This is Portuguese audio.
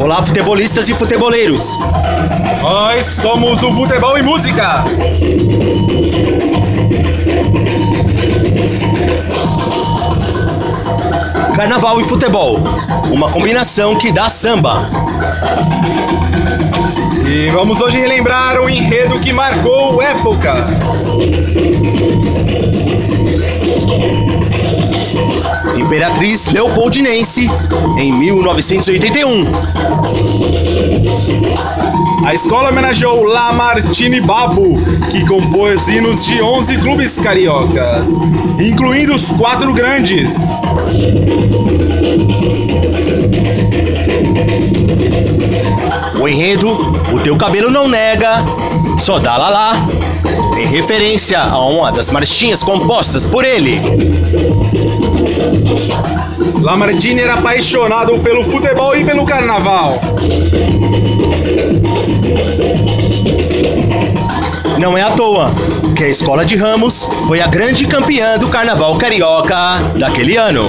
Olá, futebolistas e futeboleiros. Nós somos o Futebol e Música. Carnaval e futebol. Uma combinação que dá samba. E vamos hoje relembrar um enredo que marcou época. Imperatriz Leopoldinense, em 1981. A escola homenageou Lamartine Babu, que compôs hinos de 11 clubes cariocas, incluindo os quatro grandes. O enredo, o teu cabelo não nega, só dá lá lá. Em referência a uma das marchinhas compostas por ele. Lamartine era apaixonado pelo futebol e pelo carnaval. Não é à toa que a escola de Ramos foi a grande campeã do carnaval carioca daquele ano.